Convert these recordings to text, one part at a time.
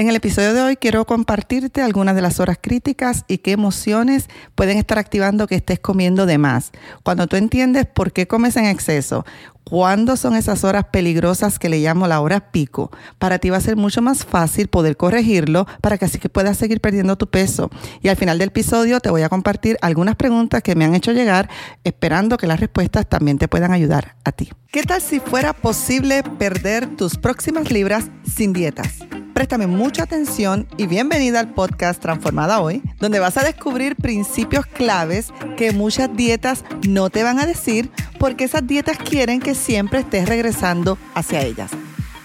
En el episodio de hoy quiero compartirte algunas de las horas críticas y qué emociones pueden estar activando que estés comiendo de más. Cuando tú entiendes por qué comes en exceso, cuándo son esas horas peligrosas que le llamo la hora pico, para ti va a ser mucho más fácil poder corregirlo para que así que puedas seguir perdiendo tu peso. Y al final del episodio te voy a compartir algunas preguntas que me han hecho llegar, esperando que las respuestas también te puedan ayudar a ti. ¿Qué tal si fuera posible perder tus próximas libras sin dietas? Préstame mucha atención y bienvenida al podcast Transformada Hoy, donde vas a descubrir principios claves que muchas dietas no te van a decir porque esas dietas quieren que siempre estés regresando hacia ellas.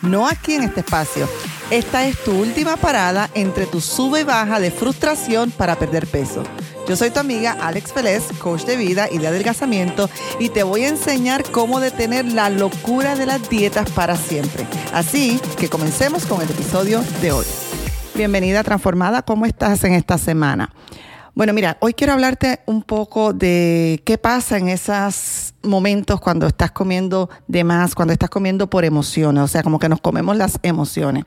No aquí en este espacio. Esta es tu última parada entre tu sube y baja de frustración para perder peso. Yo soy tu amiga Alex Félez, coach de vida y de adelgazamiento, y te voy a enseñar cómo detener la locura de las dietas para siempre. Así que comencemos con el episodio de hoy. Bienvenida Transformada, ¿cómo estás en esta semana? Bueno, mira, hoy quiero hablarte un poco de qué pasa en esos momentos cuando estás comiendo de más, cuando estás comiendo por emociones, o sea, como que nos comemos las emociones.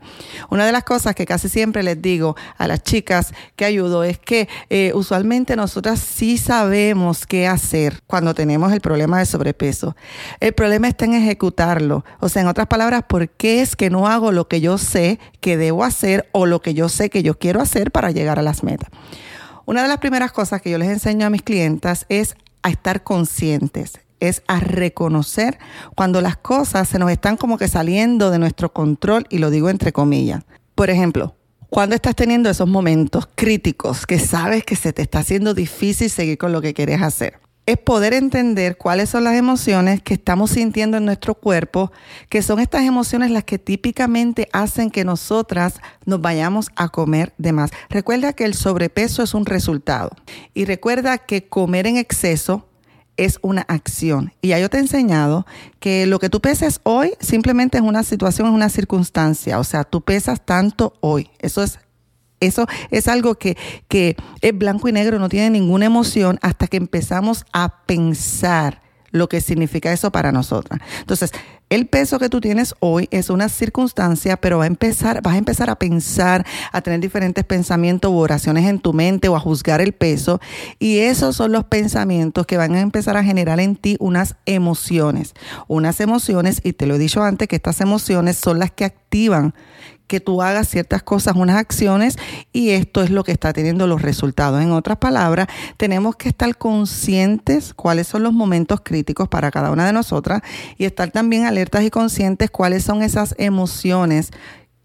Una de las cosas que casi siempre les digo a las chicas que ayudo es que eh, usualmente nosotras sí sabemos qué hacer cuando tenemos el problema de sobrepeso. El problema está en ejecutarlo. O sea, en otras palabras, ¿por qué es que no hago lo que yo sé que debo hacer o lo que yo sé que yo quiero hacer para llegar a las metas? Una de las primeras cosas que yo les enseño a mis clientas es a estar conscientes, es a reconocer cuando las cosas se nos están como que saliendo de nuestro control y lo digo entre comillas. Por ejemplo, cuando estás teniendo esos momentos críticos que sabes que se te está haciendo difícil seguir con lo que quieres hacer es poder entender cuáles son las emociones que estamos sintiendo en nuestro cuerpo, que son estas emociones las que típicamente hacen que nosotras nos vayamos a comer de más. Recuerda que el sobrepeso es un resultado y recuerda que comer en exceso es una acción. Y ya yo te he enseñado que lo que tú peses hoy simplemente es una situación, es una circunstancia. O sea, tú pesas tanto hoy. Eso es eso es algo que, que es blanco y negro, no tiene ninguna emoción hasta que empezamos a pensar lo que significa eso para nosotras. Entonces, el peso que tú tienes hoy es una circunstancia, pero va a empezar, vas a empezar a pensar, a tener diferentes pensamientos u oraciones en tu mente o a juzgar el peso. Y esos son los pensamientos que van a empezar a generar en ti unas emociones. Unas emociones, y te lo he dicho antes, que estas emociones son las que activan que tú hagas ciertas cosas, unas acciones, y esto es lo que está teniendo los resultados. En otras palabras, tenemos que estar conscientes cuáles son los momentos críticos para cada una de nosotras y estar también alertas y conscientes cuáles son esas emociones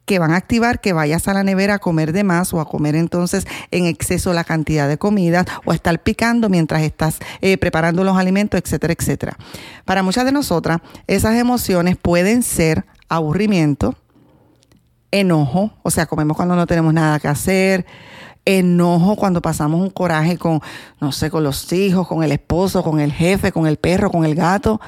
que van a activar que vayas a la nevera a comer de más o a comer entonces en exceso la cantidad de comida o a estar picando mientras estás eh, preparando los alimentos, etcétera, etcétera. Para muchas de nosotras, esas emociones pueden ser aburrimiento, enojo, o sea, comemos cuando no tenemos nada que hacer, enojo cuando pasamos un coraje con, no sé, con los hijos, con el esposo, con el jefe, con el perro, con el gato.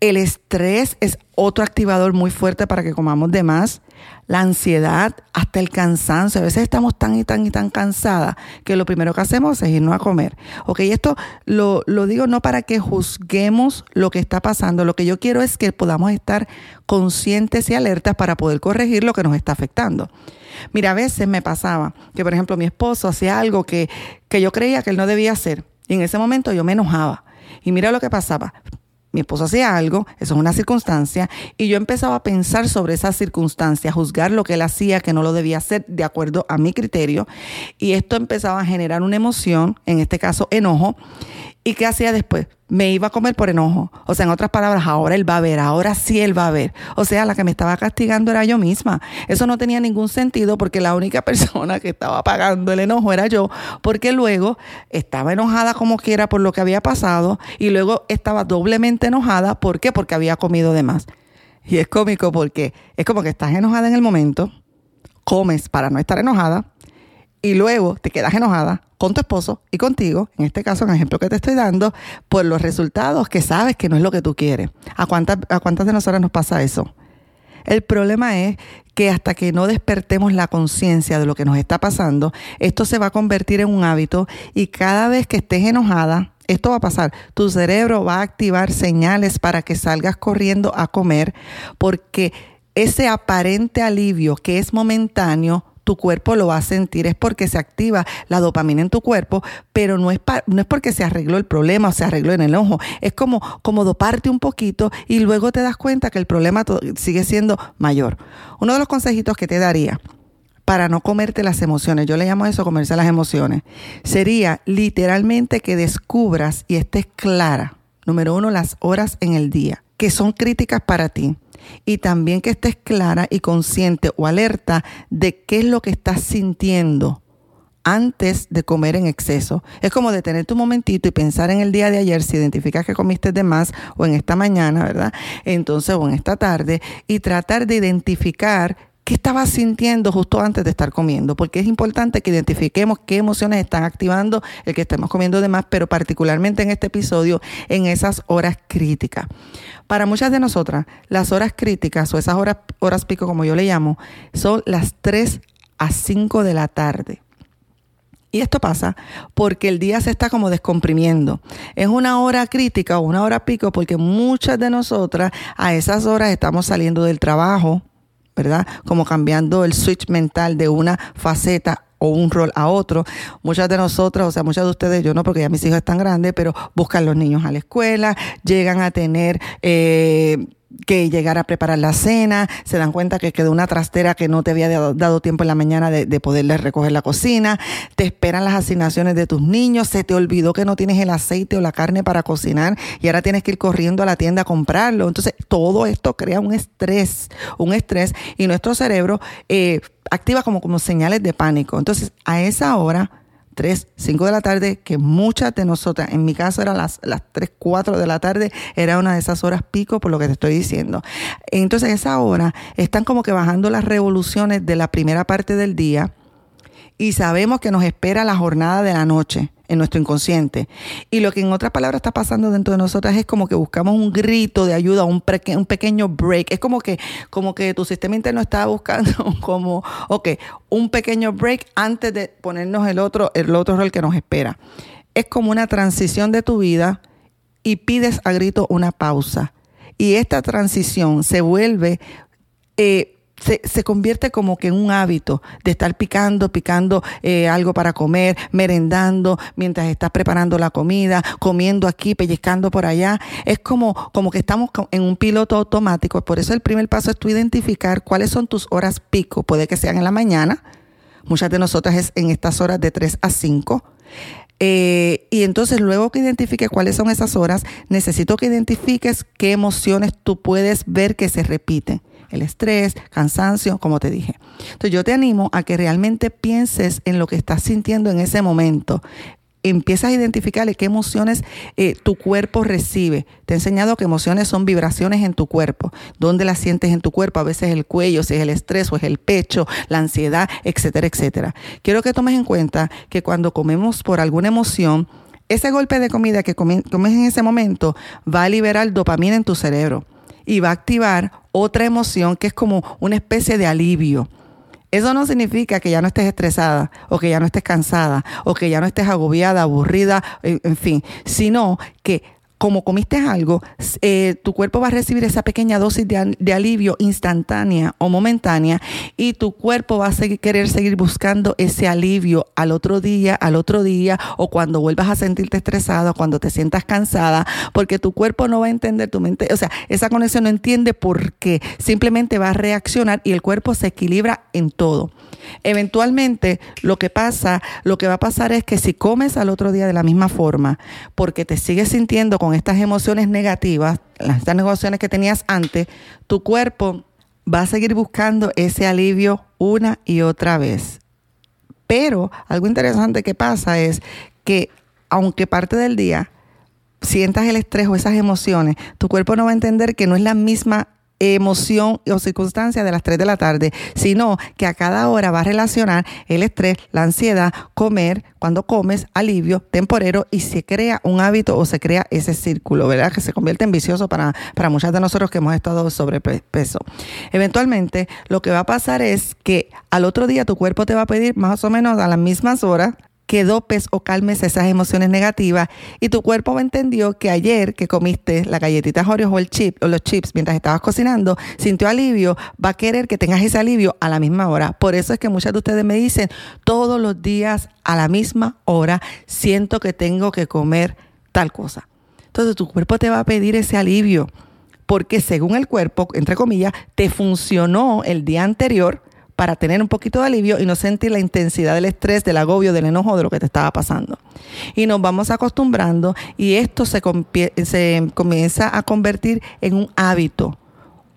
El estrés es otro activador muy fuerte para que comamos de más. La ansiedad, hasta el cansancio. A veces estamos tan y tan y tan cansadas que lo primero que hacemos es irnos a comer. Ok, esto lo, lo digo no para que juzguemos lo que está pasando. Lo que yo quiero es que podamos estar conscientes y alertas para poder corregir lo que nos está afectando. Mira, a veces me pasaba que, por ejemplo, mi esposo hacía algo que, que yo creía que él no debía hacer. Y en ese momento yo me enojaba. Y mira lo que pasaba mi esposo hacía algo, eso es una circunstancia, y yo empezaba a pensar sobre esa circunstancia, a juzgar lo que él hacía, que no lo debía hacer de acuerdo a mi criterio, y esto empezaba a generar una emoción, en este caso enojo, ¿Y qué hacía después? Me iba a comer por enojo. O sea, en otras palabras, ahora él va a ver, ahora sí él va a ver. O sea, la que me estaba castigando era yo misma. Eso no tenía ningún sentido porque la única persona que estaba pagando el enojo era yo, porque luego estaba enojada como quiera por lo que había pasado y luego estaba doblemente enojada. ¿Por qué? Porque había comido de más. Y es cómico porque es como que estás enojada en el momento, comes para no estar enojada y luego te quedas enojada con tu esposo y contigo, en este caso, en el ejemplo que te estoy dando, por los resultados que sabes que no es lo que tú quieres. ¿A cuántas, a cuántas de nosotras nos pasa eso? El problema es que hasta que no despertemos la conciencia de lo que nos está pasando, esto se va a convertir en un hábito y cada vez que estés enojada, esto va a pasar. Tu cerebro va a activar señales para que salgas corriendo a comer porque ese aparente alivio que es momentáneo tu cuerpo lo va a sentir, es porque se activa la dopamina en tu cuerpo, pero no es, no es porque se arregló el problema o se arregló en el ojo, es como, como doparte un poquito y luego te das cuenta que el problema sigue siendo mayor. Uno de los consejitos que te daría para no comerte las emociones, yo le llamo eso comerse las emociones, sería literalmente que descubras y estés clara, número uno, las horas en el día, que son críticas para ti y también que estés clara y consciente o alerta de qué es lo que estás sintiendo antes de comer en exceso. Es como detenerte un momentito y pensar en el día de ayer, si identificas que comiste de más o en esta mañana, ¿verdad? Entonces, o en esta tarde, y tratar de identificar qué estabas sintiendo justo antes de estar comiendo, porque es importante que identifiquemos qué emociones están activando el que estemos comiendo de más, pero particularmente en este episodio, en esas horas críticas. Para muchas de nosotras, las horas críticas o esas horas, horas pico, como yo le llamo, son las 3 a 5 de la tarde. Y esto pasa porque el día se está como descomprimiendo. Es una hora crítica o una hora pico porque muchas de nosotras a esas horas estamos saliendo del trabajo, ¿verdad? Como cambiando el switch mental de una faceta o un rol a otro. Muchas de nosotras, o sea, muchas de ustedes, yo no porque ya mis hijos están grandes, pero buscan los niños a la escuela, llegan a tener... Eh, que llegar a preparar la cena, se dan cuenta que quedó una trastera que no te había dado, tiempo en la mañana de, de, poderles recoger la cocina, te esperan las asignaciones de tus niños, se te olvidó que no tienes el aceite o la carne para cocinar y ahora tienes que ir corriendo a la tienda a comprarlo. Entonces, todo esto crea un estrés, un estrés y nuestro cerebro eh, activa como, como señales de pánico. Entonces, a esa hora 3, 5 de la tarde, que muchas de nosotras, en mi caso eran las, las 3, 4 de la tarde, era una de esas horas pico por lo que te estoy diciendo. Entonces, esa hora están como que bajando las revoluciones de la primera parte del día y sabemos que nos espera la jornada de la noche en nuestro inconsciente. Y lo que en otras palabras está pasando dentro de nosotras es como que buscamos un grito de ayuda, un, un pequeño break. Es como que, como que tu sistema interno está buscando como, ok, un pequeño break antes de ponernos el otro, el otro rol que nos espera. Es como una transición de tu vida y pides a grito una pausa. Y esta transición se vuelve eh, se, convierte como que en un hábito de estar picando, picando eh, algo para comer, merendando mientras estás preparando la comida, comiendo aquí, pellizcando por allá. Es como, como que estamos en un piloto automático. Por eso el primer paso es tú identificar cuáles son tus horas pico. Puede que sean en la mañana. Muchas de nosotras es en estas horas de 3 a 5. Eh, y entonces luego que identifiques cuáles son esas horas, necesito que identifiques qué emociones tú puedes ver que se repiten el estrés, cansancio, como te dije. Entonces yo te animo a que realmente pienses en lo que estás sintiendo en ese momento. Empiezas a identificarle qué emociones eh, tu cuerpo recibe. Te he enseñado que emociones son vibraciones en tu cuerpo. ¿Dónde las sientes en tu cuerpo? A veces el cuello, si es el estrés o es el pecho, la ansiedad, etcétera, etcétera. Quiero que tomes en cuenta que cuando comemos por alguna emoción, ese golpe de comida que comes en ese momento va a liberar dopamina en tu cerebro y va a activar otra emoción que es como una especie de alivio. Eso no significa que ya no estés estresada o que ya no estés cansada o que ya no estés agobiada, aburrida, en fin, sino que como comiste algo, eh, tu cuerpo va a recibir esa pequeña dosis de, alivio instantánea o momentánea y tu cuerpo va a querer seguir buscando ese alivio al otro día, al otro día o cuando vuelvas a sentirte estresado, cuando te sientas cansada, porque tu cuerpo no va a entender tu mente, o sea, esa conexión no entiende por qué, simplemente va a reaccionar y el cuerpo se equilibra en todo. Eventualmente lo que pasa, lo que va a pasar es que si comes al otro día de la misma forma, porque te sigues sintiendo con estas emociones negativas, estas emociones que tenías antes, tu cuerpo va a seguir buscando ese alivio una y otra vez. Pero algo interesante que pasa es que aunque parte del día sientas el estrés o esas emociones, tu cuerpo no va a entender que no es la misma emoción o circunstancia de las 3 de la tarde, sino que a cada hora va a relacionar el estrés, la ansiedad, comer, cuando comes, alivio temporero y se crea un hábito o se crea ese círculo, ¿verdad? Que se convierte en vicioso para, para muchas de nosotros que hemos estado sobrepeso. Eventualmente, lo que va a pasar es que al otro día tu cuerpo te va a pedir más o menos a las mismas horas que dopes o calmes esas emociones negativas y tu cuerpo entendió que ayer que comiste la galletita Oreos o el chip o los chips mientras estabas cocinando, sintió alivio, va a querer que tengas ese alivio a la misma hora. Por eso es que muchas de ustedes me dicen, todos los días a la misma hora siento que tengo que comer tal cosa. Entonces tu cuerpo te va a pedir ese alivio porque según el cuerpo, entre comillas, te funcionó el día anterior para tener un poquito de alivio y no sentir la intensidad del estrés, del agobio, del enojo de lo que te estaba pasando. Y nos vamos acostumbrando y esto se, se comienza a convertir en un hábito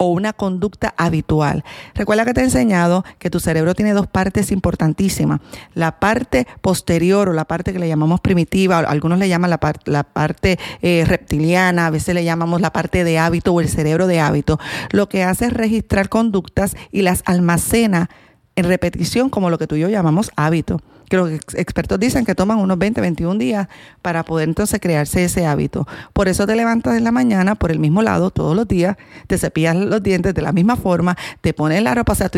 o una conducta habitual. Recuerda que te he enseñado que tu cerebro tiene dos partes importantísimas. La parte posterior o la parte que le llamamos primitiva, algunos le llaman la, parte eh, reptiliana, a veces le llamamos la parte de hábito o el cerebro de hábito. Lo que hace es registrar conductas y las almacena en repetición como lo que tú y yo llamamos hábito que los expertos dicen que toman unos 20, 21 días para poder entonces crearse ese hábito. Por eso te levantas en la mañana por el mismo lado todos los días, te cepillas los dientes de la misma forma, te pones la ropa. O sea,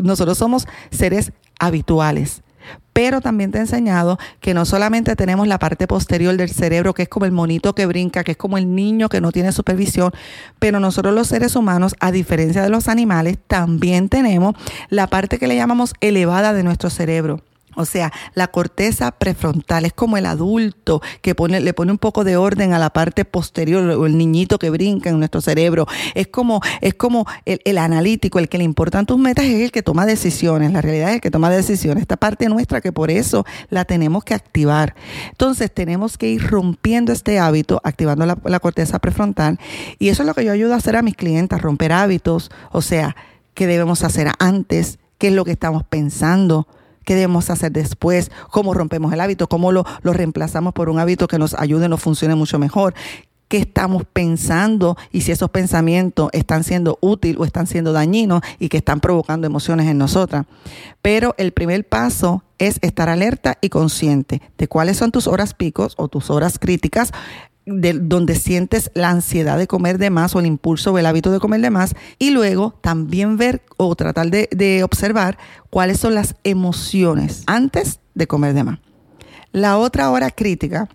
nosotros somos seres habituales. Pero también te he enseñado que no solamente tenemos la parte posterior del cerebro, que es como el monito que brinca, que es como el niño que no tiene supervisión, pero nosotros los seres humanos, a diferencia de los animales, también tenemos la parte que le llamamos elevada de nuestro cerebro. O sea, la corteza prefrontal es como el adulto que le pone un poco de orden a la parte posterior o el niñito que brinca en nuestro cerebro. Es como, es como el, analítico, el que le importan tus metas es el que toma decisiones. La realidad es el que toma decisiones. Esta parte nuestra que por eso la tenemos que activar. Entonces tenemos que ir rompiendo este hábito, activando la, la corteza prefrontal. Y eso es lo que yo ayudo a hacer a mis clientes, romper hábitos. O sea, qué debemos hacer antes, qué es lo que estamos pensando qué debemos hacer después, cómo rompemos el hábito, cómo lo, lo reemplazamos por un hábito que nos ayude, nos funcione mucho mejor, qué estamos pensando y si esos pensamientos están siendo útiles o están siendo dañinos y que están provocando emociones en nosotras. Pero el primer paso es estar alerta y consciente de cuáles son tus horas picos o tus horas críticas de donde sientes la ansiedad de comer de más o el impulso o el hábito de comer de más y luego también ver o tratar de, de observar cuáles son las emociones antes de comer de más. La otra hora crítica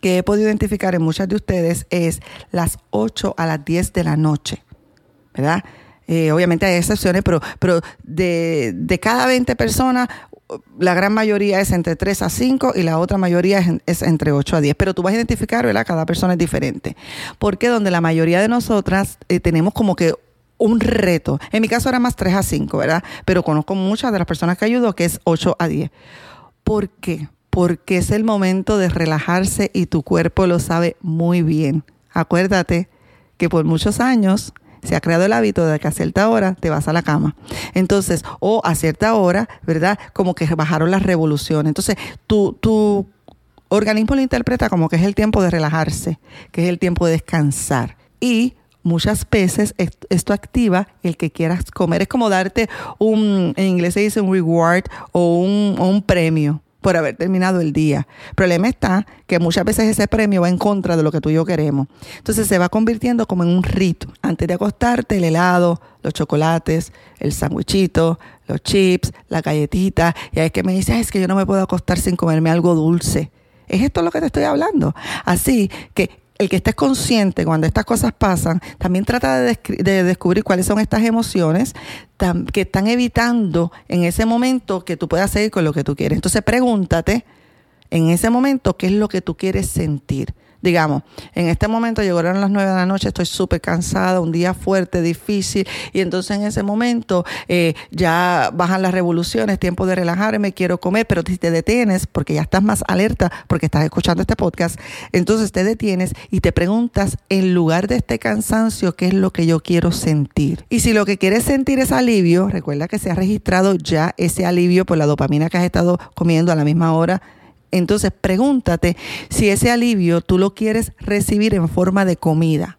que he podido identificar en muchas de ustedes es las 8 a las 10 de la noche, ¿verdad? Eh, obviamente hay excepciones, pero, pero de, de, cada 20 personas, la gran mayoría es entre 3 a 5 y la otra mayoría es, entre 8 a 10. Pero tú vas a identificar, ¿verdad? Cada persona es diferente. Porque donde la mayoría de nosotras eh, tenemos como que un reto. En mi caso era más 3 a 5, ¿verdad? Pero conozco muchas de las personas que ayudo que es 8 a 10. ¿Por qué? Porque es el momento de relajarse y tu cuerpo lo sabe muy bien. Acuérdate que por muchos años se ha creado el hábito de que a cierta hora te vas a la cama. Entonces, o a cierta hora, ¿verdad? Como que bajaron las revoluciones. Entonces, tu, tu organismo lo interpreta como que es el tiempo de relajarse, que es el tiempo de descansar. Y muchas veces esto activa el que quieras comer. Es como darte un, en inglés se dice un reward o un, o un premio por haber terminado el día. El problema está que muchas veces ese premio va en contra de lo que tú y yo queremos. Entonces se va convirtiendo como en un rito. Antes de acostarte, el helado, los chocolates, el sandwichito, los chips, la galletita. Y es que me dices, es que yo no me puedo acostar sin comerme algo dulce. Es esto lo que te estoy hablando. Así que el que estés consciente cuando estas cosas pasan, también trata de, descubrir cuáles son estas emociones que están evitando en ese momento que tú puedas seguir con lo que tú quieres. Entonces pregúntate en ese momento qué es lo que tú quieres sentir digamos, en este momento llegaron las nueve de la noche, estoy súper cansada, un día fuerte, difícil, y entonces en ese momento eh, ya bajan las revoluciones, tiempo de relajarme, quiero comer, pero si te detienes, porque ya estás más alerta, porque estás escuchando este podcast, entonces te detienes y te preguntas, en lugar de este cansancio, ¿qué es lo que yo quiero sentir? Y si lo que quieres sentir es alivio, recuerda que se ha registrado ya ese alivio por la dopamina que has estado comiendo a la misma hora entonces pregúntate si ese alivio tú lo quieres recibir en forma de comida.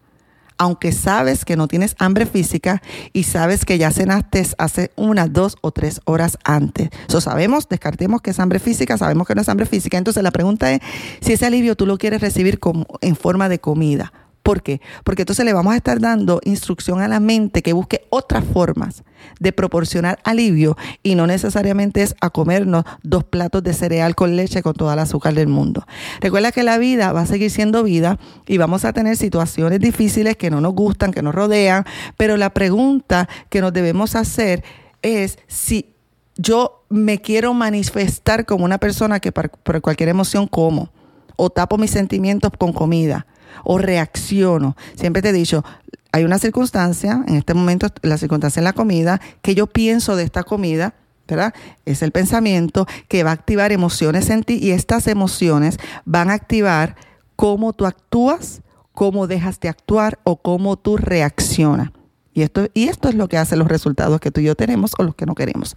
Aunque sabes que no tienes hambre física y sabes que ya cenaste hace unas dos o tres horas antes. Eso sabemos, descartemos que es hambre física, sabemos que no es hambre física. Entonces la pregunta es si ese alivio tú lo quieres recibir como, en forma de comida. ¿Por qué? Porque entonces le vamos a estar dando instrucción a la mente que busque otras formas de proporcionar alivio y no necesariamente es a comernos dos platos de cereal con leche con toda el azúcar del mundo. Recuerda que la vida va a seguir siendo vida y vamos a tener situaciones difíciles que no nos gustan, que nos rodean, pero la pregunta que nos debemos hacer es si yo me quiero manifestar como una persona que por, cualquier emoción como o tapo mis sentimientos con comida o reacciono. Siempre te he dicho, hay una circunstancia, en este momento la circunstancia en la comida, que yo pienso de esta comida, ¿verdad? Es el pensamiento que va a activar emociones en ti y estas emociones van a activar cómo tú actúas, cómo dejas de actuar o cómo tú reaccionas. Y esto, y esto es lo que hace los resultados que tú y yo tenemos o los que no queremos.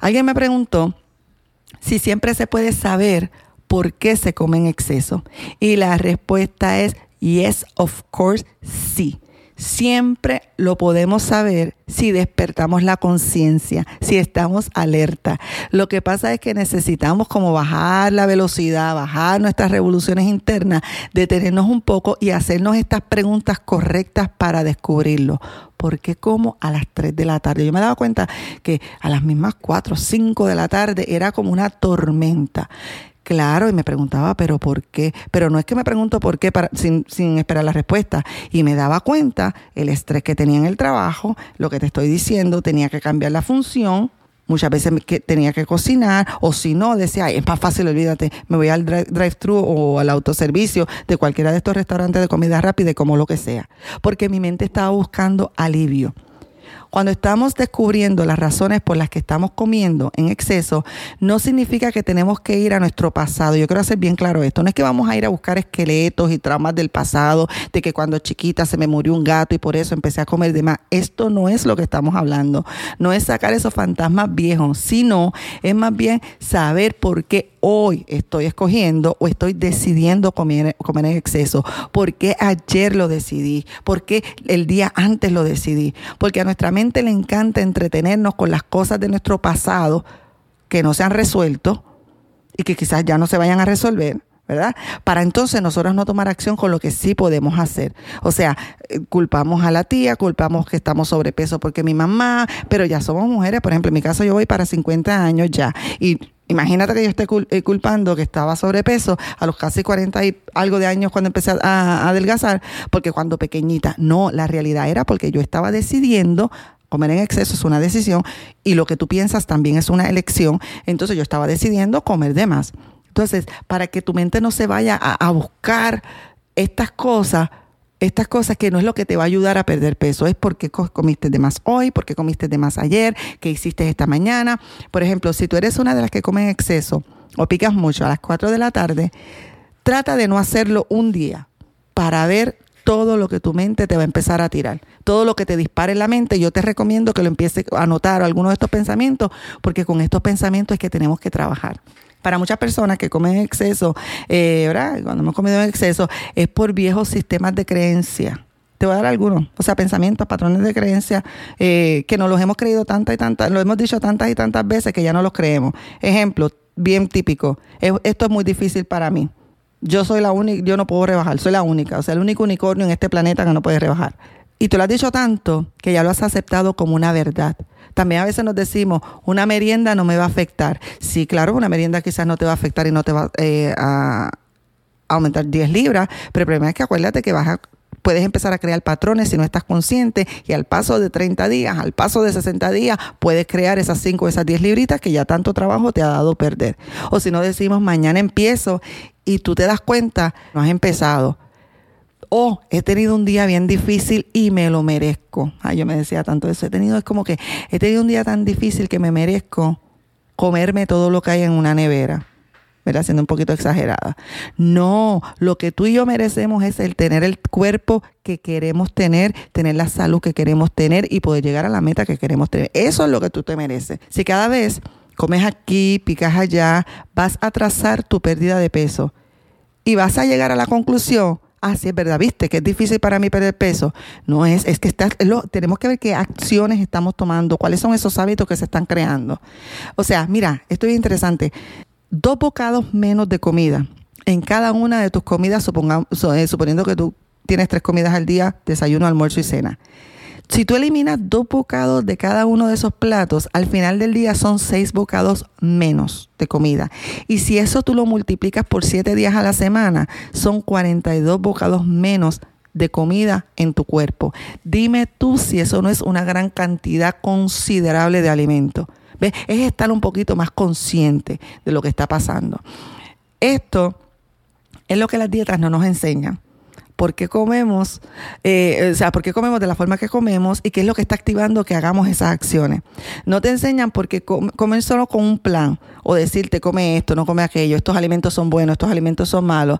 Alguien me preguntó si siempre se puede saber por qué se come en exceso. Y la respuesta es yes, of course, sí. Siempre lo podemos saber si despertamos la conciencia, si estamos alerta. Lo que pasa es que necesitamos como bajar la velocidad, bajar nuestras revoluciones internas, detenernos un poco y hacernos estas preguntas correctas para descubrirlo. ¿Por qué como a las 3 de la tarde? Yo me daba cuenta que a las mismas 4 o 5 de la tarde era como una tormenta. Claro, y me preguntaba, pero ¿por qué? Pero no es que me pregunto por qué para, sin, sin esperar la respuesta. Y me daba cuenta el estrés que tenía en el trabajo, lo que te estoy diciendo, tenía que cambiar la función, muchas veces que tenía que cocinar, o si no, decía, es más fácil, olvídate, me voy al drive-thru o al autoservicio de cualquiera de estos restaurantes de comida rápida, como lo que sea, porque mi mente estaba buscando alivio. Cuando estamos descubriendo las razones por las que estamos comiendo en exceso, no significa que tenemos que ir a nuestro pasado. Yo quiero hacer bien claro esto. No es que vamos a ir a buscar esqueletos y traumas del pasado, de que cuando chiquita se me murió un gato y por eso empecé a comer de más. Esto no es lo que estamos hablando. No es sacar esos fantasmas viejos, sino es más bien saber por qué hoy estoy escogiendo o estoy decidiendo comer, comer en exceso. ¿Por qué ayer lo decidí? ¿Por qué el día antes lo decidí? Porque a nuestra mente le encanta entretenernos con las cosas de nuestro pasado que no se han resuelto y que quizás ya no se vayan a resolver. ¿verdad? Para entonces nosotros no tomar acción con lo que sí podemos hacer. O sea, eh, culpamos a la tía, culpamos que estamos sobrepeso porque mi mamá, pero ya somos mujeres, por ejemplo, en mi caso yo voy para 50 años ya y Imagínate que yo esté eh, culpando que estaba sobrepeso a los casi 40 y algo de años cuando empecé a, adelgazar, porque cuando pequeñita, no, la realidad era porque yo estaba decidiendo comer en exceso es una decisión y lo que tú piensas también es una elección. Entonces yo estaba decidiendo comer de más. Entonces, para que tu mente no se vaya a buscar estas cosas, estas cosas que no es lo que te va a ayudar a perder peso, es porque comiste de más hoy, porque comiste de más ayer, que hiciste esta mañana. Por ejemplo, si tú eres una de las que come en exceso o picas mucho a las 4 de la tarde, trata de no hacerlo un día para ver todo lo que tu mente te va a empezar a tirar. Todo lo que te dispare en la mente, yo te recomiendo que lo empieces a anotar algunos de estos pensamientos, porque con estos pensamientos es que tenemos que trabajar para muchas personas que comen en exceso, eh, ¿verdad? Cuando hemos comido en exceso, es por viejos sistemas de creencia. Te voy a dar algunos, o sea, pensamientos, patrones de creencia eh, que nos los hemos creído tantas y tantas, lo hemos dicho tantas y tantas veces que ya no los creemos. Ejemplo, bien típico, esto es muy difícil para mí. Yo soy la única, yo no puedo rebajar, soy la única, o sea, el único unicornio en este planeta que no puede rebajar. Y tú lo has dicho tanto que ya lo has aceptado como una verdad. También a veces nos decimos, una merienda no me va a afectar. Sí, claro, una merienda quizás no te va a afectar y no te va eh, a aumentar 10 libras, pero el problema es que acuérdate que vas a puedes empezar a crear patrones si no estás consciente y al paso de 30 días, al paso de 60 días, puedes crear esas 5 o esas 10 libritas que ya tanto trabajo te ha dado perder. O si no decimos, mañana empiezo y tú te das cuenta, no has empezado oh, he tenido un día bien difícil y me lo merezco. Ay, yo me decía tanto eso. He tenido, es como que he tenido un día tan difícil que me merezco comerme todo lo que hay en una nevera. ¿verdad? Siendo un poquito exagerada. No, lo que tú y yo merecemos es el tener el cuerpo que queremos tener, tener la salud que queremos tener y poder llegar a la meta que queremos tener. Eso es lo que tú te mereces. Si cada vez comes aquí, picas allá, vas a trazar tu pérdida de peso y vas a llegar a la conclusión ah, sí, es verdad, viste que es difícil para mí perder peso. No es, es que tenemos que ver qué acciones estamos tomando, cuáles son esos hábitos que se están creando. O sea, mira, esto es interesante. Dos bocados menos de comida en cada una de tus comidas, eh, suponiendo que tú tienes tres comidas al día, desayuno, almuerzo y cena. Si tú eliminas dos bocados de cada uno de esos platos, al final del día son seis bocados menos de comida. Y si eso tú lo multiplicas por siete días a la semana, son 42 bocados menos de comida en tu cuerpo. Dime tú si eso no es una gran cantidad considerable de alimento. ¿Ves? Es estar un poquito más consciente de lo que está pasando. Esto es lo que las dietas no nos enseñan por qué comemos, eh, o sea, por qué comemos de la forma que comemos y qué es lo que está activando que hagamos esas acciones. No te enseñan porque comen solo con un plan o decirte come esto, no come aquello, estos alimentos son buenos, estos alimentos son malos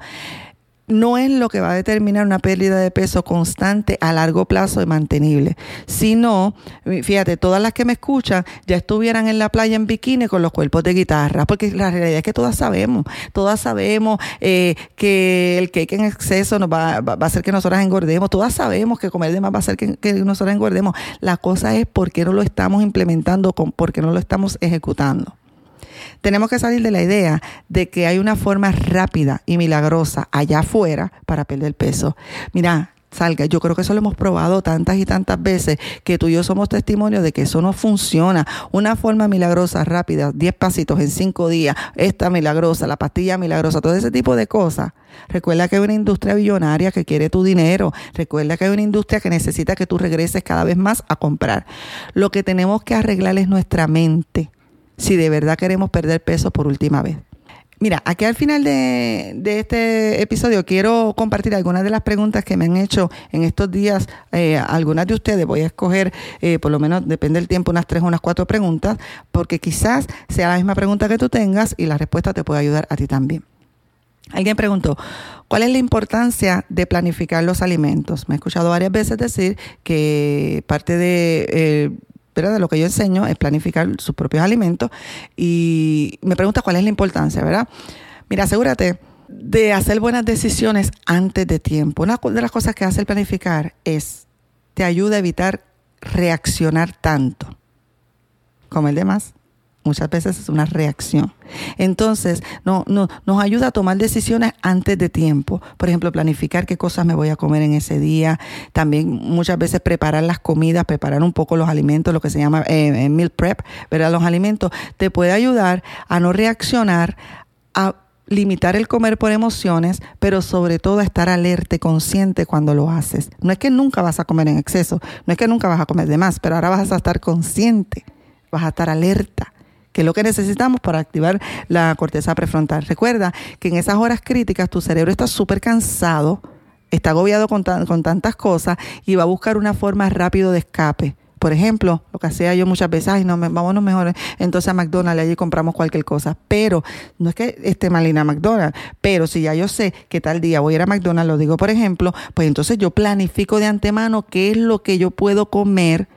no es lo que va a determinar una pérdida de peso constante a largo plazo y mantenible, sino, fíjate, todas las que me escuchan ya estuvieran en la playa en bikini con los cuerpos de guitarra, porque la realidad es que todas sabemos, todas sabemos eh, que el cake en exceso nos va, va, a hacer que nosotras engordemos, todas sabemos que comer de más va a hacer que, que nosotras engordemos. La cosa es por qué no lo estamos implementando, por qué no lo estamos ejecutando. Tenemos que salir de la idea de que hay una forma rápida y milagrosa allá afuera para perder peso. Mira, salga. Yo creo que eso lo hemos probado tantas y tantas veces que tú y yo somos testimonios de que eso no funciona. Una forma milagrosa, rápida, 10 pasitos en 5 días, esta milagrosa, la pastilla milagrosa, todo ese tipo de cosas. Recuerda que hay una industria billonaria que quiere tu dinero. Recuerda que hay una industria que necesita que tú regreses cada vez más a comprar. Lo que tenemos que arreglar es nuestra mente si de verdad queremos perder peso por última vez. Mira, aquí al final de, este episodio quiero compartir algunas de las preguntas que me han hecho en estos días. Eh, algunas de ustedes voy a escoger, eh, por lo menos depende del tiempo, unas tres o unas cuatro preguntas, porque quizás sea la misma pregunta que tú tengas y la respuesta te puede ayudar a ti también. Alguien preguntó, ¿cuál es la importancia de planificar los alimentos? Me he escuchado varias veces decir que parte de... Eh, de lo que yo enseño es planificar sus propios alimentos y me pregunta cuál es la importancia, ¿verdad? Mira, asegúrate de hacer buenas decisiones antes de tiempo. Una de las cosas que hace el planificar es, te ayuda a evitar reaccionar tanto. Comer de más, muchas veces es una reacción. Entonces, no, no, nos ayuda a tomar decisiones antes de tiempo. Por ejemplo, planificar qué cosas me voy a comer en ese día. También muchas veces preparar las comidas, preparar un poco los alimentos, lo que se llama eh, meal prep, ¿verdad? Los alimentos, te puede ayudar a no reaccionar, a limitar el comer por emociones, pero sobre todo a estar alerta consciente cuando lo haces. No es que nunca vas a comer en exceso, no es que nunca vas a comer de más, pero ahora vas a estar consciente, vas a estar alerta que es lo que necesitamos para activar la corteza prefrontal. Recuerda que en esas horas críticas tu cerebro está súper cansado, está agobiado con, con tantas cosas y va a buscar una forma rápido de escape. Por ejemplo, lo que hacía yo muchas veces, ay, no, vámonos mejor entonces a McDonald's, allí compramos cualquier cosa. Pero, no es que esté mal a McDonald's, pero si ya yo sé que tal día voy a ir a McDonald's, lo digo por ejemplo, pues entonces yo planifico de antemano qué es lo que yo puedo comer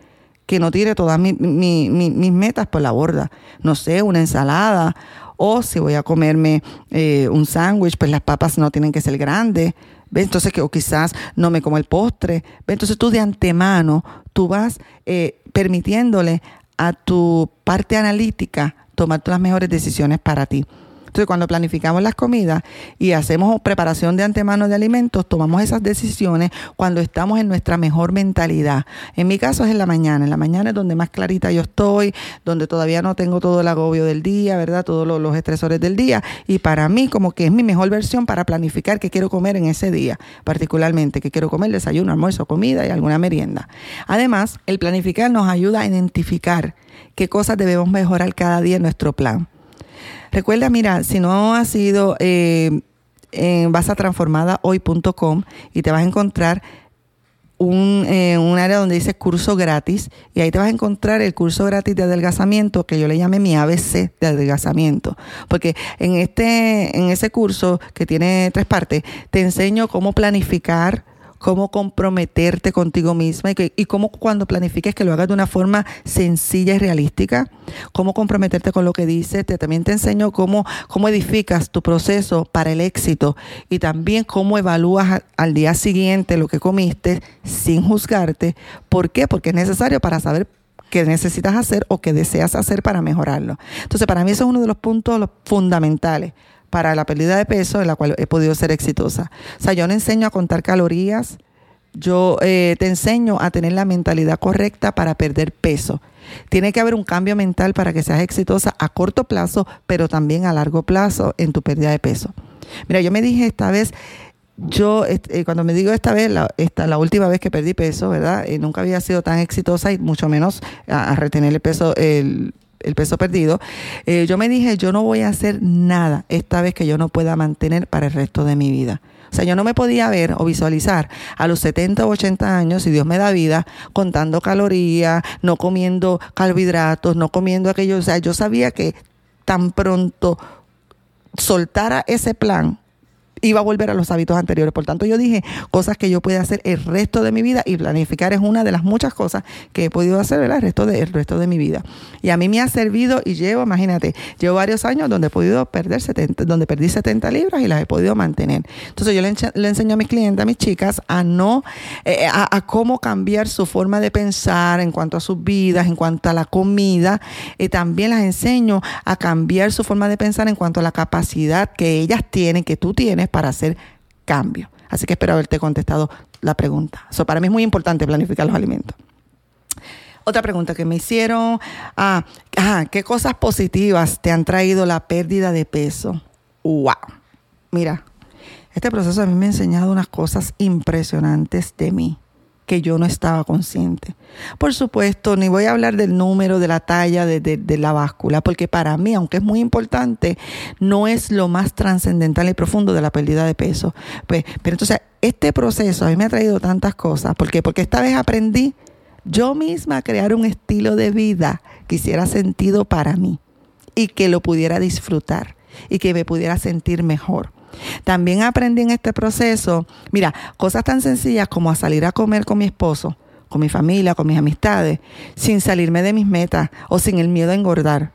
que no tire todas mis metas por la borda. No sé, una ensalada o si voy a comerme eh, un sándwich, pues las papas no tienen que ser grandes. Entonces, que, o quizás no me como el postre. Entonces tú de antemano, tú vas eh, permitiéndole a tu parte analítica tomar las mejores decisiones para ti. Entonces, cuando planificamos las comidas y hacemos preparación de antemano de alimentos, tomamos esas decisiones cuando estamos en nuestra mejor mentalidad. En mi caso es en la mañana. En la mañana es donde más clarita yo estoy, donde todavía no tengo todo el agobio del día, ¿verdad? Todos los, estresores del día. Y para mí, como que es mi mejor versión para planificar qué quiero comer en ese día, particularmente qué quiero comer, desayuno, almuerzo, comida y alguna merienda. Además, el planificar nos ayuda a identificar qué cosas debemos mejorar cada día en nuestro plan. Recuerda, mira, si no has ido, eh, vas a transformadahoy.com y te vas a encontrar un, eh, un, área donde dice curso gratis y ahí te vas a encontrar el curso gratis de adelgazamiento que yo le llamé mi ABC de adelgazamiento. Porque en este en ese curso que tiene tres partes te enseño cómo planificar cómo comprometerte contigo misma y, cómo cuando planifiques que lo hagas de una forma sencilla y realística, cómo comprometerte con lo que dices. Te, también te enseño cómo, cómo edificas tu proceso para el éxito y también cómo evalúas al día siguiente lo que comiste sin juzgarte. ¿Por qué? Porque es necesario para saber qué necesitas hacer o qué deseas hacer para mejorarlo. Entonces, para mí eso es uno de los puntos fundamentales para la pérdida de peso en la cual he podido ser exitosa. O sea, yo no enseño a contar calorías, yo eh, te enseño a tener la mentalidad correcta para perder peso. Tiene que haber un cambio mental para que seas exitosa a corto plazo, pero también a largo plazo en tu pérdida de peso. Mira, yo me dije esta vez, yo eh, cuando me digo esta vez, la, la última vez que perdí peso, ¿verdad? Eh, nunca había sido tan exitosa y mucho menos a, retener el peso, el, peso perdido. yo me dije, yo no voy a hacer nada esta vez que yo no pueda mantener para el resto de mi vida. O sea, yo no me podía ver o visualizar a los 70 o 80 años, si Dios me da vida, contando calorías, no comiendo carbohidratos, no comiendo aquello. O sea, yo sabía que tan pronto soltara ese plan, iba a volver a los hábitos anteriores. Por tanto, yo dije cosas que yo pueda hacer el resto de mi vida y planificar es una de las muchas cosas que he podido hacer el resto de, el resto de mi vida. Y a mí me ha servido y llevo, imagínate, llevo varios años donde he podido perder 70, donde perdí 70 libras y las he podido mantener. Entonces yo le, enseño a mis clientes, a mis chicas, a no, eh, a, cómo cambiar su forma de pensar en cuanto a sus vidas, en cuanto a la comida. Y también las enseño a cambiar su forma de pensar en cuanto a la capacidad que ellas tienen, que tú tienes para hacer cambio. Así que espero haberte contestado la pregunta. Eso para mí es muy importante planificar los alimentos. Otra pregunta que me hicieron, ah, ah, ¿qué cosas positivas te han traído la pérdida de peso? ¡Wow! Mira, este proceso a mí me ha enseñado unas cosas impresionantes de mí que yo no estaba consciente. Por supuesto, ni voy a hablar del número, de la talla, de, la báscula, porque para mí, aunque es muy importante, no es lo más trascendental y profundo de la pérdida de peso. Pues, pero entonces, este proceso a mí me ha traído tantas cosas. ¿Por qué? Porque esta vez aprendí yo misma a crear un estilo de vida que hiciera sentido para mí y que lo pudiera disfrutar y que me pudiera sentir mejor. También aprendí en este proceso, mira, cosas tan sencillas como a salir a comer con mi esposo, con mi familia, con mis amistades, sin salirme de mis metas o sin el miedo a engordar.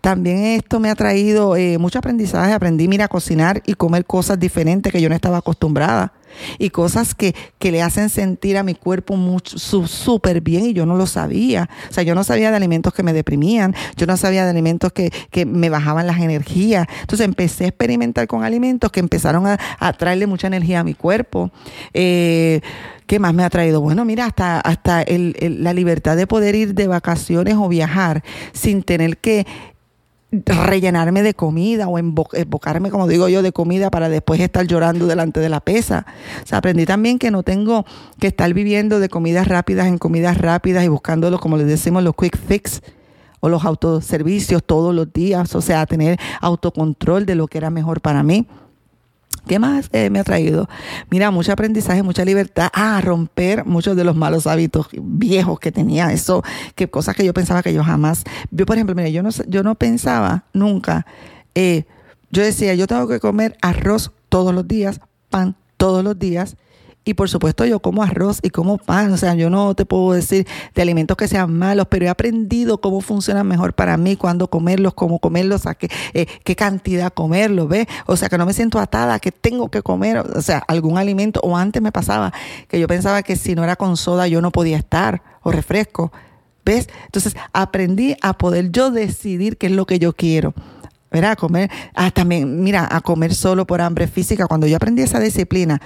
También esto me ha traído eh, mucho aprendizaje. Aprendí, mira, a cocinar y comer cosas diferentes que yo no estaba acostumbrada y cosas que, que le hacen sentir a mi cuerpo súper bien y yo no lo sabía. O sea, yo no sabía de alimentos que me deprimían, yo no sabía de alimentos que, que me bajaban las energías. Entonces empecé a experimentar con alimentos que empezaron a, a traerle mucha energía a mi cuerpo. Eh, ¿Qué más me ha traído? Bueno, mira, hasta, hasta la libertad de poder ir de vacaciones o viajar sin tener que rellenarme de comida o embocarme, como digo yo, de comida para después estar llorando delante de la pesa. O sea, aprendí también que no tengo que estar viviendo de comidas rápidas en comidas rápidas y buscándolos, como les decimos, los quick fix o los autoservicios todos los días. O sea, tener autocontrol de lo que era mejor para mí. ¿Qué más eh, me ha traído? Mira, mucho aprendizaje, mucha libertad. Ah, romper muchos de los malos hábitos viejos que tenía. Eso, que cosas que yo pensaba que yo jamás. Yo, por ejemplo, mira, yo no, yo no pensaba nunca. Eh, yo decía, yo tengo que comer arroz todos los días, pan todos los días y por supuesto yo como arroz y como pan, o sea, yo no te puedo decir de alimentos que sean malos, pero he aprendido cómo funcionan mejor para mí, cuándo comerlos, cómo comerlos, a qué, eh, qué cantidad comerlos, ¿ves? O sea, que no me siento atada, que tengo que comer, o sea, algún alimento, o antes me pasaba que yo pensaba que si no era con soda yo no podía estar, o refresco, ¿ves? Entonces aprendí a poder yo decidir qué es lo que yo quiero. ¿Verdad? A comer, ah, también, mira, a comer solo por hambre física. Cuando yo aprendí esa disciplina,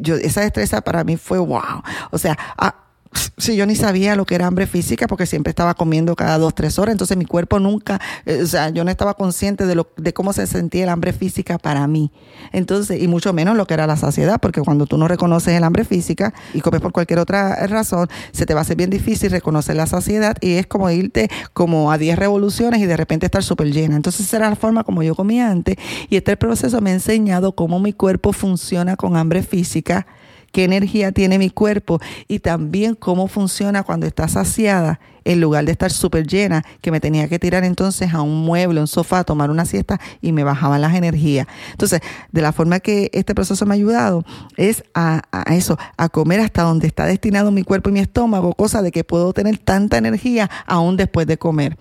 yo, esa destreza para mí fue wow. O sea, a, si yo ni sabía lo que era hambre física porque siempre estaba comiendo cada dos, tres horas, entonces mi cuerpo nunca, eh, o sea, yo no estaba consciente de, lo, de cómo se sentía el hambre física para mí. Entonces, y mucho menos lo que era la saciedad, porque cuando tú no reconoces el hambre física y comes por cualquier otra razón, se te va a hacer bien difícil reconocer la saciedad y es como irte como a 10 revoluciones y de repente estar súper llena. Entonces, esa era la forma como yo comía antes y este proceso me ha enseñado cómo mi cuerpo funciona con hambre física qué energía tiene mi cuerpo y también cómo funciona cuando está saciada en lugar de estar súper llena, que me tenía que tirar entonces a un mueble, un sofá, a tomar una siesta y me bajaban las energías. Entonces, de la forma que este proceso me ha ayudado es a, a eso, a comer hasta donde está destinado mi cuerpo y mi estómago, cosa de que puedo tener tanta energía aún después de comer.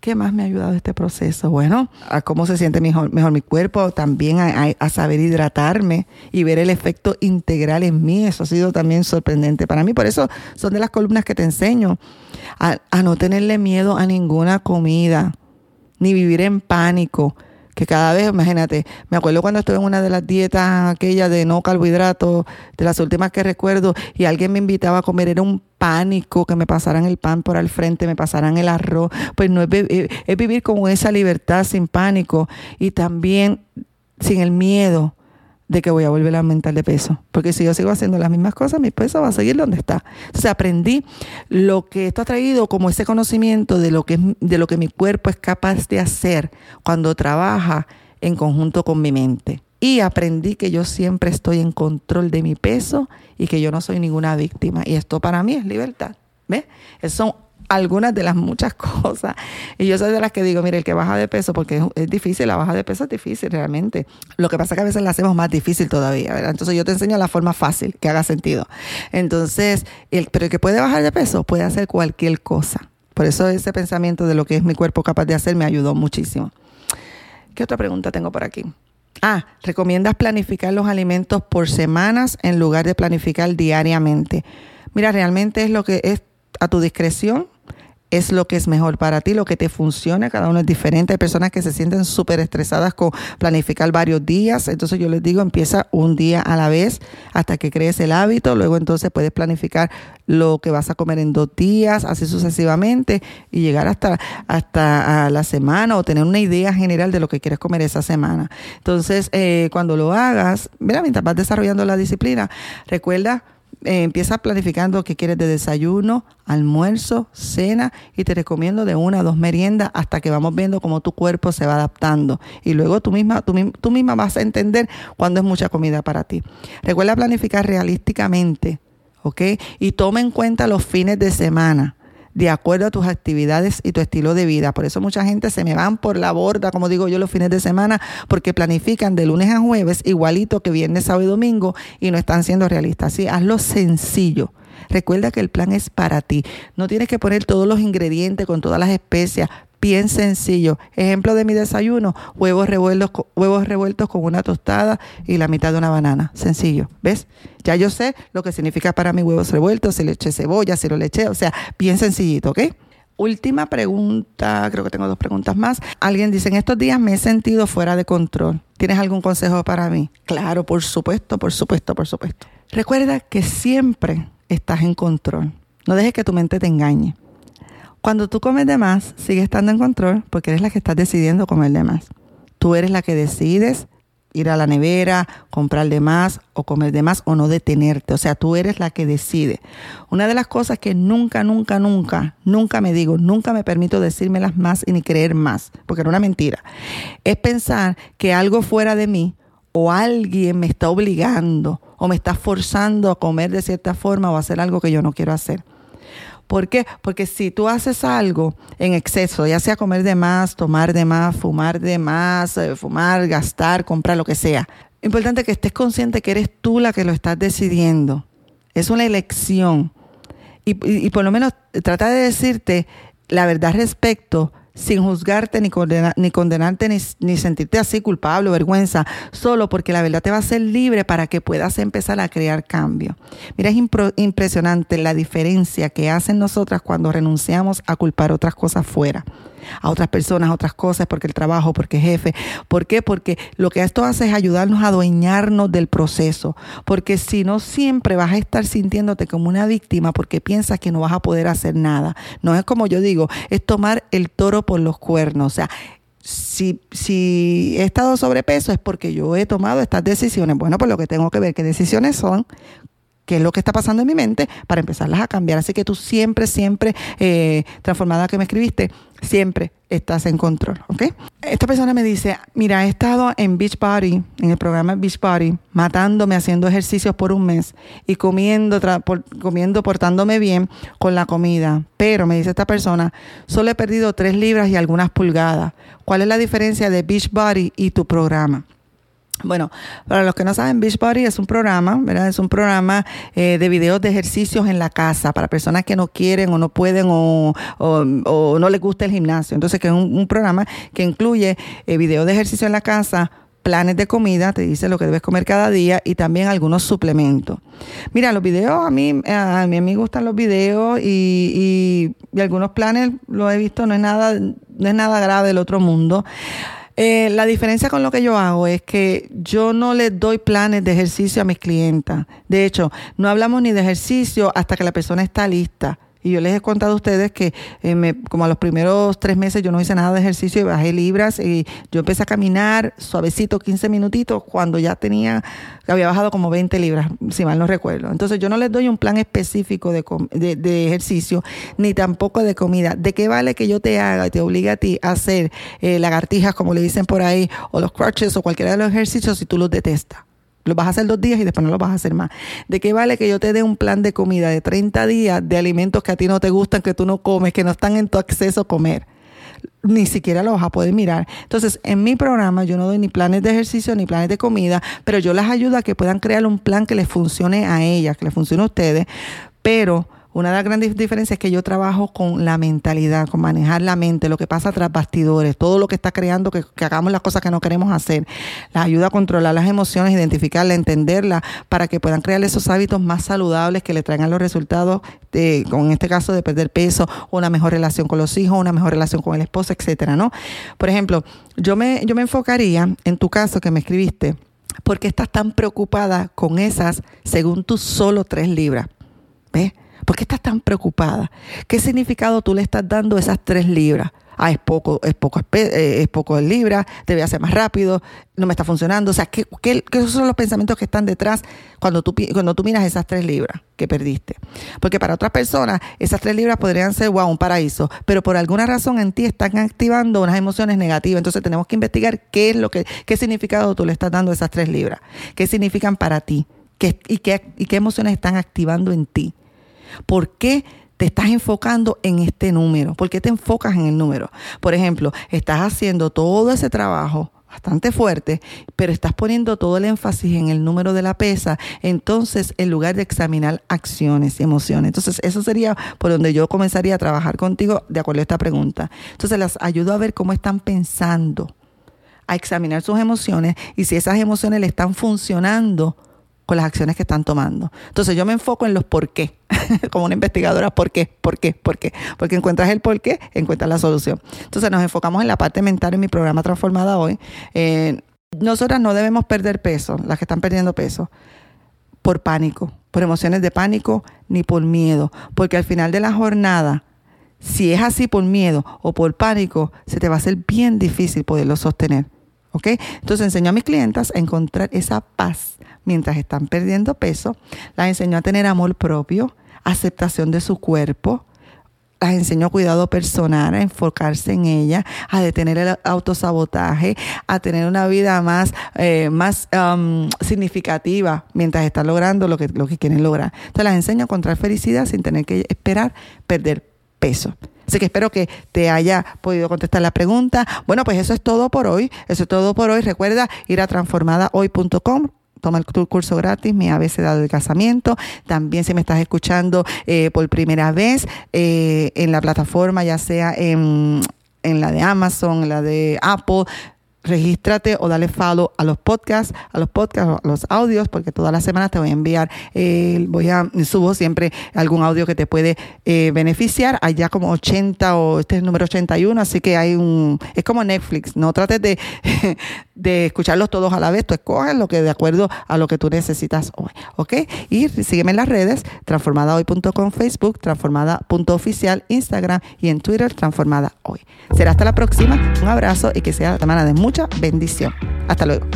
¿Qué más me ha ayudado este proceso? Bueno, a cómo se siente mejor, mejor mi cuerpo, también a, saber hidratarme y ver el efecto integral en mí. Eso ha sido también sorprendente para mí. Por eso son de las columnas que te enseño. A, a no tenerle miedo a ninguna comida, ni vivir en pánico que cada vez, imagínate, me acuerdo cuando estuve en una de las dietas aquellas de no carbohidratos, de las últimas que recuerdo, y alguien me invitaba a comer, era un pánico que me pasaran el pan por al frente, me pasaran el arroz, pues no es, eh, es vivir con esa libertad sin pánico y también sin el miedo de que voy a volver a aumentar de peso. Porque si yo sigo haciendo las mismas cosas, mi peso va a seguir donde está. Entonces aprendí lo que esto ha traído como ese conocimiento de lo que, de lo que mi cuerpo es capaz de hacer cuando trabaja en conjunto con mi mente. Y aprendí que yo siempre estoy en control de mi peso y que yo no soy ninguna víctima. Y esto para mí es libertad. ¿Ves? Esos son algunas de las muchas cosas. Y yo soy de las que digo, mire, el que baja de peso, porque es, difícil, la baja de peso es difícil realmente. Lo que pasa es que a veces la hacemos más difícil todavía. Entonces yo te enseño la forma fácil, que haga sentido. Entonces, el, pero el que puede bajar de peso puede hacer cualquier cosa. Por eso ese pensamiento de lo que es mi cuerpo capaz de hacer me ayudó muchísimo. ¿Qué otra pregunta tengo por aquí? Ah, recomiendas planificar los alimentos por semanas en lugar de planificar diariamente. Mira, realmente es lo que es a tu discreción es lo que es mejor para ti, lo que te funciona, cada uno es diferente. Hay personas que se sienten súper estresadas con planificar varios días, entonces yo les digo, empieza un día a la vez hasta que crees el hábito, luego entonces puedes planificar lo que vas a comer en dos días, así sucesivamente, y llegar hasta, hasta la semana o tener una idea general de lo que quieres comer esa semana. Entonces, eh, cuando lo hagas, mira, mientras vas desarrollando la disciplina, recuerda eh, empieza planificando qué quieres de desayuno, almuerzo, cena y te recomiendo de una a dos meriendas hasta que vamos viendo cómo tu cuerpo se va adaptando. Y luego tú misma, tú, tú misma vas a entender cuándo es mucha comida para ti. Recuerda planificar realísticamente, ¿ok? Y toma en cuenta los fines de semana de acuerdo a tus actividades y tu estilo de vida. Por eso mucha gente se me van por la borda, como digo yo, los fines de semana, porque planifican de lunes a jueves igualito que viernes, sábado y domingo y no están siendo realistas. Así, hazlo sencillo. Recuerda que el plan es para ti. No tienes que poner todos los ingredientes con todas las especias bien sencillo. Ejemplo de mi desayuno, huevos revueltos, huevos revueltos con una tostada y la mitad de una banana. Sencillo, ¿ves? Ya yo sé lo que significa para mí huevos revueltos, si le eché cebolla, si lo le o sea, bien sencillito, ¿ok? Última pregunta, creo que tengo dos preguntas más. Alguien dice, en estos días me he sentido fuera de control. ¿Tienes algún consejo para mí? Claro, por supuesto, por supuesto, por supuesto. Recuerda que siempre estás en control. No dejes que tu mente te engañe. Cuando tú comes de más, sigue estando en control porque eres la que estás decidiendo comer de más. Tú eres la que decides ir a la nevera, comprar de más o comer de más o no detenerte. O sea, tú eres la que decide. Una de las cosas que nunca, nunca, nunca, nunca me digo, nunca me permito decírmelas más y ni creer más, porque era una mentira, es pensar que algo fuera de mí o alguien me está obligando o me está forzando a comer de cierta forma o a hacer algo que yo no quiero hacer. ¿Por qué? Porque si tú haces algo en exceso, ya sea comer de más, tomar de más, fumar de más, eh, fumar, gastar, comprar, lo que sea, importante que estés consciente que eres tú la que lo estás decidiendo. Es una elección. Y, y por lo menos trata de decirte la verdad respecto sin juzgarte ni, ni condenarte ni, sentirte así culpable o vergüenza, solo porque la verdad te va a hacer libre para que puedas empezar a crear cambio. Mira, es impresionante la diferencia que hacen nosotras cuando renunciamos a culpar otras cosas fuera a otras personas, a otras cosas, porque el trabajo, porque jefe. ¿Por qué? Porque lo que esto hace es ayudarnos a adueñarnos del proceso. Porque si no, siempre vas a estar sintiéndote como una víctima porque piensas que no vas a poder hacer nada. No es como yo digo, es tomar el toro por los cuernos. O sea, si, si he estado sobrepeso es porque yo he tomado estas decisiones. Bueno, pues lo que tengo que ver qué decisiones son, qué es lo que está pasando en mi mente para empezarlas a cambiar. Así que tú siempre, siempre, eh, transformada que me escribiste, siempre estás en control, ¿ok? Esta persona me dice, mira, he estado en Beach Party, en el programa Beach Party, matándome, haciendo ejercicios por un mes y comiendo, comiendo, portándome bien con la comida. Pero, me dice esta persona, solo he perdido tres libras y algunas pulgadas. ¿Cuál es la diferencia de Beach Party y tu programa? Bueno, para los que no saben, Beachbody es un programa, ¿verdad? Es un programa eh, de videos de ejercicios en la casa para personas que no quieren o no pueden o, no les gusta el gimnasio. Entonces, que es un, programa que incluye eh, videos de ejercicio en la casa, planes de comida, te dice lo que debes comer cada día y también algunos suplementos. Mira, los videos, a mí, a mí, me gustan los videos y, y, algunos planes los he visto, no es nada, no es nada grave del otro mundo. Eh, la diferencia con lo que yo hago es que yo no les doy planes de ejercicio a mis clientas. De hecho, no hablamos ni de ejercicio hasta que la persona está lista. Y yo les he contado a ustedes que eh, como a los primeros tres meses yo no hice nada de ejercicio y bajé libras y yo empecé a caminar suavecito 15 minutitos cuando ya tenía, había bajado como 20 libras, si mal no recuerdo. Entonces yo no les doy un plan específico de, de, ejercicio ni tampoco de comida. ¿De qué vale que yo te haga y te obligue a ti a hacer eh, lagartijas como le dicen por ahí o los crutches o cualquiera de los ejercicios si tú los detestas? Lo vas a hacer dos días y después no lo vas a hacer más. ¿De qué vale que yo te dé un plan de comida de 30 días de alimentos que a ti no te gustan, que tú no comes, que no están en tu acceso a comer? Ni siquiera lo vas a poder mirar. Entonces, en mi programa yo no doy ni planes de ejercicio ni planes de comida, pero yo las ayudo a que puedan crear un plan que les funcione a ellas, que les funcione a ustedes, pero una de las grandes diferencias es que yo trabajo con la mentalidad, con manejar la mente, lo que pasa tras bastidores, todo lo que está creando que, hagamos las cosas que no queremos hacer. La ayuda a controlar las emociones, identificarla, entenderla, para que puedan crear esos hábitos más saludables que le traigan los resultados, de, con este caso de perder peso, una mejor relación con los hijos, una mejor relación con el esposo, etcétera, ¿no? Por ejemplo, yo me, yo me enfocaría en tu caso que me escribiste, ¿por qué estás tan preocupada con esas, según tú, solo tres libras? ¿Ves? ¿Por qué estás tan preocupada? ¿Qué significado tú le estás dando a esas tres libras? Ah, es poco, es poco, eh, es poco de libras, debe hacer más rápido, no me está funcionando. O sea, ¿qué, qué, son los pensamientos que están detrás cuando tú, cuando tú miras esas tres libras que perdiste? Porque para otras personas, esas tres libras podrían ser, wow, un paraíso, pero por alguna razón en ti están activando unas emociones negativas. Entonces tenemos que investigar qué es lo que, qué significado tú le estás dando a esas tres libras, qué significan para ti, qué, y, qué, y qué emociones están activando en ti. ¿Por qué te estás enfocando en este número? ¿Por qué te enfocas en el número? Por ejemplo, estás haciendo todo ese trabajo bastante fuerte, pero estás poniendo todo el énfasis en el número de la pesa, entonces en lugar de examinar acciones y emociones. Entonces eso sería por donde yo comenzaría a trabajar contigo de acuerdo a esta pregunta. Entonces las ayudo a ver cómo están pensando, a examinar sus emociones y si esas emociones le están funcionando con las acciones que están tomando. Entonces yo me enfoco en los por qué, como una investigadora, ¿por qué? ¿Por qué? ¿Por qué? Porque encuentras el por qué, encuentras la solución. Entonces nos enfocamos en la parte mental en mi programa Transformada hoy. Eh, nosotras no debemos perder peso, las que están perdiendo peso, por pánico, por emociones de pánico, ni por miedo, porque al final de la jornada, si es así por miedo o por pánico, se te va a hacer bien difícil poderlo sostener. ¿Ok? Entonces enseño a mis clientas a encontrar esa paz mientras están perdiendo peso. Las enseño a tener amor propio, aceptación de su cuerpo. Las enseño cuidado personal, a enfocarse en ella, a detener el autosabotaje, a tener una vida más, eh, más um, significativa mientras están logrando lo que, lo que quieren lograr. Entonces las enseño a encontrar felicidad sin tener que esperar perder peso. Así que espero que te haya podido contestar la pregunta. Bueno, pues eso es todo por hoy. Eso es todo por hoy. Recuerda ir a transformadahoy.com toma el curso gratis, mi dado de casamiento. También si me estás escuchando eh, por primera vez eh, en la plataforma, ya sea en, en la de Amazon, en la de Apple, regístrate o dale follow a los podcasts, a los podcasts, a los audios, porque todas las semanas te voy a enviar, eh, voy a, subo siempre algún audio que te puede eh, beneficiar. Hay ya como 80 o este es el número 81, así que hay un, es como Netflix, no trates de, de escucharlos todos a la vez, tú escoges lo que de acuerdo a lo que tú necesitas hoy, ¿ok? Y sígueme en las redes, transformadahoy.com, Facebook, transformada.oficial, Instagram y en Twitter, transformada hoy. Será hasta la próxima, un abrazo y que sea la semana de mucha bendición. Hasta luego.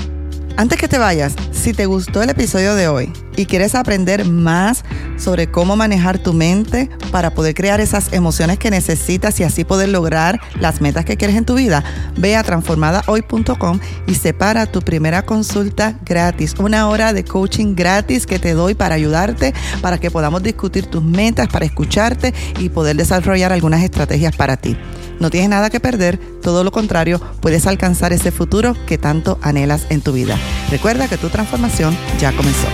Antes que te vayas, si te gustó el episodio de hoy y quieres aprender más sobre cómo manejar tu mente para poder crear esas emociones que necesitas y así poder lograr las metas que quieres en tu vida, ve a transformadahoy.com y separa tu primera consulta gratis, una hora de coaching gratis que te doy para ayudarte, para que podamos discutir tus metas, para escucharte y poder desarrollar algunas estrategias para ti. No tienes nada que perder, todo lo contrario, puedes alcanzar ese futuro que tanto anhelas en tu vida. Recuerda que tu transformación ya comenzó.